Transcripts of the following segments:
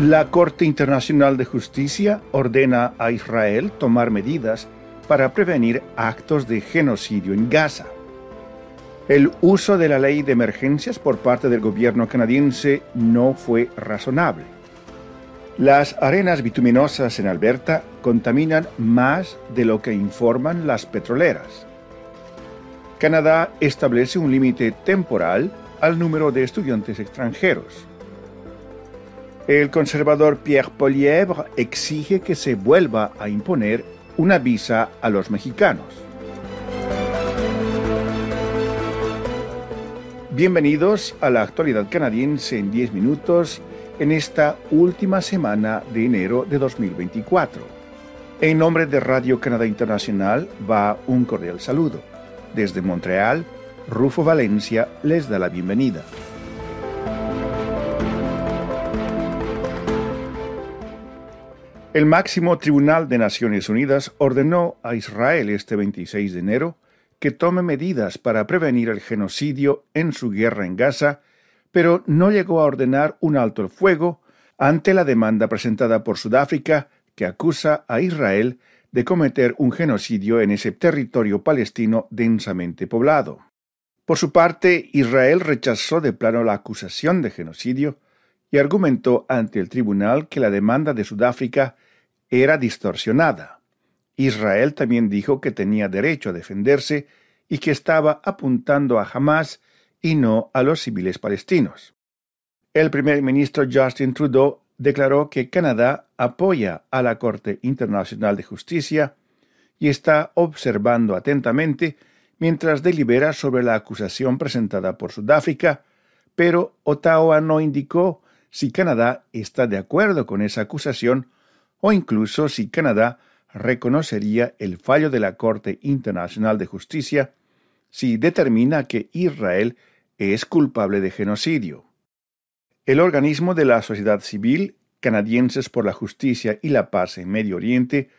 La Corte Internacional de Justicia ordena a Israel tomar medidas para prevenir actos de genocidio en Gaza. El uso de la ley de emergencias por parte del gobierno canadiense no fue razonable. Las arenas bituminosas en Alberta contaminan más de lo que informan las petroleras. Canadá establece un límite temporal al número de estudiantes extranjeros. El conservador Pierre Polièvre exige que se vuelva a imponer una visa a los mexicanos. Bienvenidos a la actualidad canadiense en 10 minutos en esta última semana de enero de 2024. En nombre de Radio Canadá Internacional va un cordial saludo. Desde Montreal, Rufo Valencia les da la bienvenida. El máximo tribunal de Naciones Unidas ordenó a Israel este 26 de enero que tome medidas para prevenir el genocidio en su guerra en Gaza, pero no llegó a ordenar un alto el fuego ante la demanda presentada por Sudáfrica que acusa a Israel de cometer un genocidio en ese territorio palestino densamente poblado. Por su parte, Israel rechazó de plano la acusación de genocidio y argumentó ante el tribunal que la demanda de Sudáfrica era distorsionada. Israel también dijo que tenía derecho a defenderse y que estaba apuntando a Hamas y no a los civiles palestinos. El primer ministro Justin Trudeau declaró que Canadá apoya a la Corte Internacional de Justicia y está observando atentamente mientras delibera sobre la acusación presentada por Sudáfrica, pero Ottawa no indicó si Canadá está de acuerdo con esa acusación o incluso si Canadá reconocería el fallo de la Corte Internacional de Justicia si determina que Israel es culpable de genocidio. El organismo de la sociedad civil, Canadienses por la Justicia y la Paz en Medio Oriente,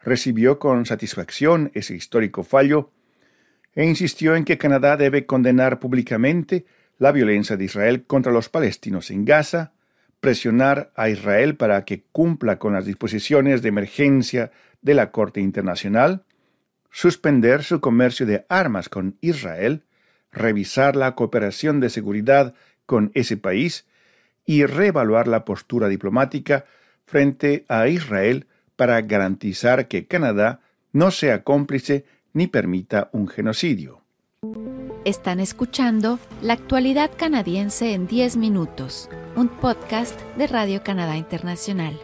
recibió con satisfacción ese histórico fallo e insistió en que Canadá debe condenar públicamente la violencia de Israel contra los palestinos en Gaza, presionar a Israel para que cumpla con las disposiciones de emergencia de la Corte Internacional, suspender su comercio de armas con Israel, revisar la cooperación de seguridad con ese país y reevaluar la postura diplomática frente a Israel para garantizar que Canadá no sea cómplice ni permita un genocidio. Están escuchando La actualidad canadiense en 10 minutos, un podcast de Radio Canadá Internacional.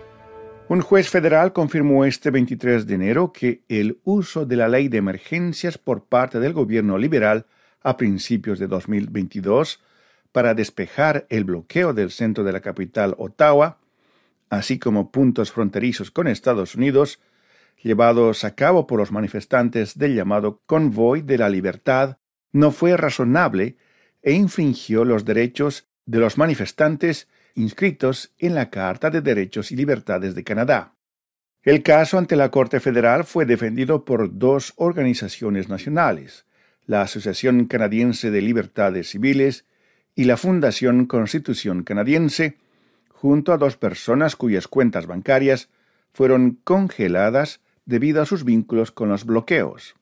Un juez federal confirmó este 23 de enero que el uso de la ley de emergencias por parte del gobierno liberal a principios de 2022 para despejar el bloqueo del centro de la capital Ottawa, así como puntos fronterizos con Estados Unidos, llevados a cabo por los manifestantes del llamado Convoy de la Libertad, no fue razonable e infringió los derechos de los manifestantes inscritos en la Carta de Derechos y Libertades de Canadá. El caso ante la Corte Federal fue defendido por dos organizaciones nacionales, la Asociación Canadiense de Libertades Civiles y la Fundación Constitución Canadiense, junto a dos personas cuyas cuentas bancarias fueron congeladas debido a sus vínculos con los bloqueos.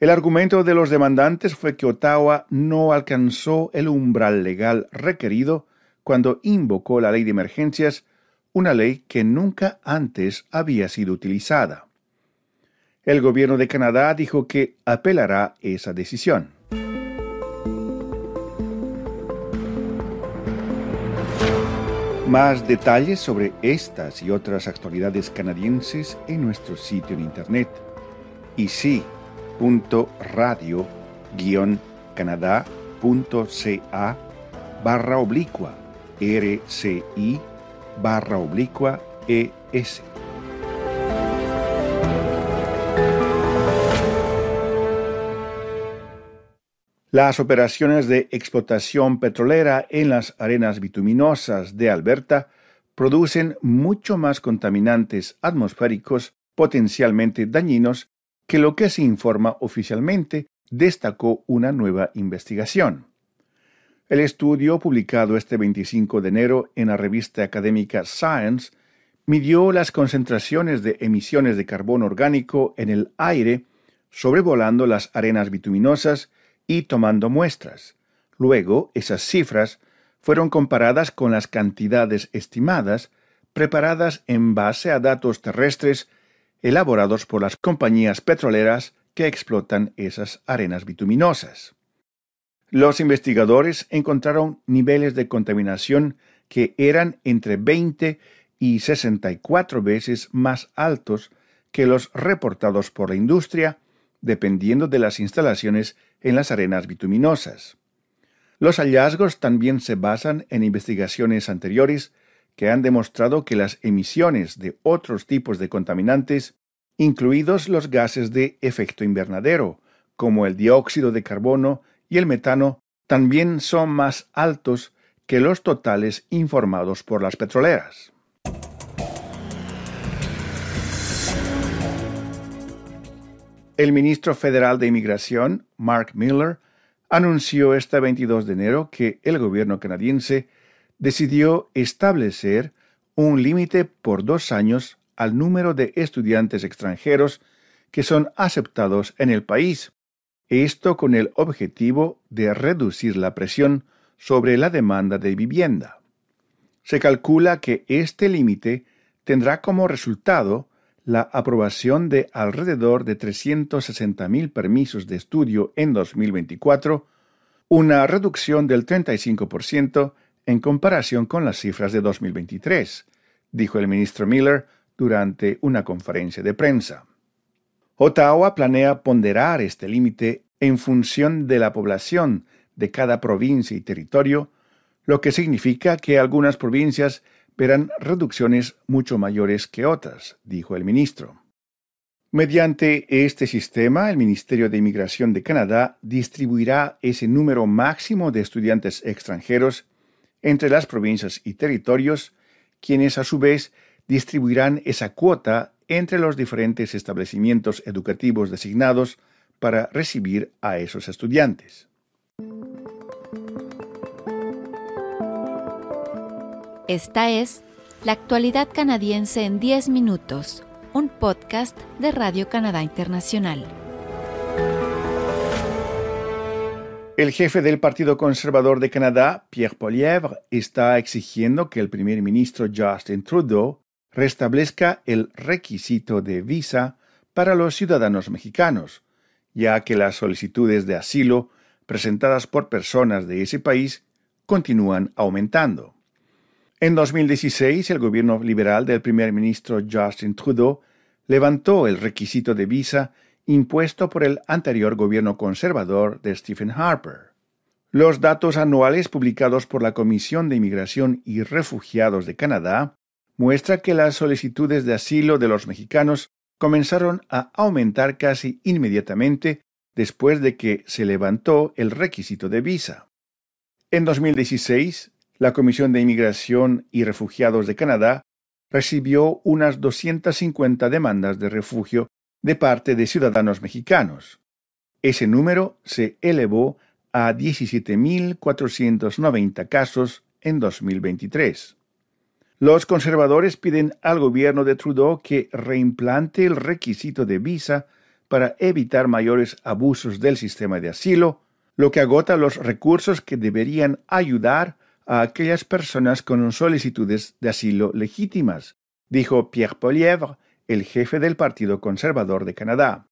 El argumento de los demandantes fue que Ottawa no alcanzó el umbral legal requerido cuando invocó la ley de emergencias, una ley que nunca antes había sido utilizada. El gobierno de Canadá dijo que apelará esa decisión. Más detalles sobre estas y otras actualidades canadienses en nuestro sitio en internet y sí radio-canadá.ca barra oblicua RCI barra oblicua ES. Las operaciones de explotación petrolera en las arenas bituminosas de Alberta producen mucho más contaminantes atmosféricos potencialmente dañinos que lo que se informa oficialmente, destacó una nueva investigación. El estudio, publicado este 25 de enero en la revista académica Science, midió las concentraciones de emisiones de carbono orgánico en el aire sobrevolando las arenas bituminosas y tomando muestras. Luego, esas cifras fueron comparadas con las cantidades estimadas preparadas en base a datos terrestres elaborados por las compañías petroleras que explotan esas arenas bituminosas. Los investigadores encontraron niveles de contaminación que eran entre 20 y 64 veces más altos que los reportados por la industria, dependiendo de las instalaciones en las arenas bituminosas. Los hallazgos también se basan en investigaciones anteriores que han demostrado que las emisiones de otros tipos de contaminantes, incluidos los gases de efecto invernadero, como el dióxido de carbono y el metano, también son más altos que los totales informados por las petroleras. El ministro federal de Inmigración, Mark Miller, anunció este 22 de enero que el gobierno canadiense decidió establecer un límite por dos años al número de estudiantes extranjeros que son aceptados en el país, esto con el objetivo de reducir la presión sobre la demanda de vivienda. Se calcula que este límite tendrá como resultado la aprobación de alrededor de 360.000 permisos de estudio en 2024, una reducción del 35% en comparación con las cifras de 2023, dijo el ministro Miller durante una conferencia de prensa. Ottawa planea ponderar este límite en función de la población de cada provincia y territorio, lo que significa que algunas provincias verán reducciones mucho mayores que otras, dijo el ministro. Mediante este sistema, el Ministerio de Inmigración de Canadá distribuirá ese número máximo de estudiantes extranjeros entre las provincias y territorios, quienes a su vez distribuirán esa cuota entre los diferentes establecimientos educativos designados para recibir a esos estudiantes. Esta es La actualidad canadiense en 10 minutos, un podcast de Radio Canadá Internacional. El jefe del Partido Conservador de Canadá, Pierre Poilievre, está exigiendo que el primer ministro Justin Trudeau restablezca el requisito de visa para los ciudadanos mexicanos, ya que las solicitudes de asilo presentadas por personas de ese país continúan aumentando. En 2016, el gobierno liberal del primer ministro Justin Trudeau levantó el requisito de visa impuesto por el anterior gobierno conservador de Stephen Harper. Los datos anuales publicados por la Comisión de Inmigración y Refugiados de Canadá muestran que las solicitudes de asilo de los mexicanos comenzaron a aumentar casi inmediatamente después de que se levantó el requisito de visa. En 2016, la Comisión de Inmigración y Refugiados de Canadá recibió unas 250 demandas de refugio de parte de ciudadanos mexicanos. Ese número se elevó a 17.490 casos en 2023. Los conservadores piden al gobierno de Trudeau que reimplante el requisito de visa para evitar mayores abusos del sistema de asilo, lo que agota los recursos que deberían ayudar a aquellas personas con solicitudes de asilo legítimas, dijo Pierre Polièvre, el jefe del Partido Conservador de Canadá.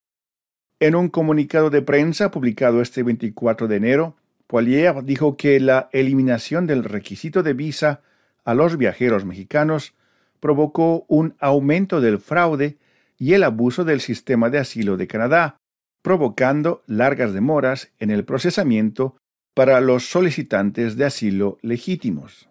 En un comunicado de prensa publicado este 24 de enero, Poilievre dijo que la eliminación del requisito de visa a los viajeros mexicanos provocó un aumento del fraude y el abuso del sistema de asilo de Canadá, provocando largas demoras en el procesamiento para los solicitantes de asilo legítimos.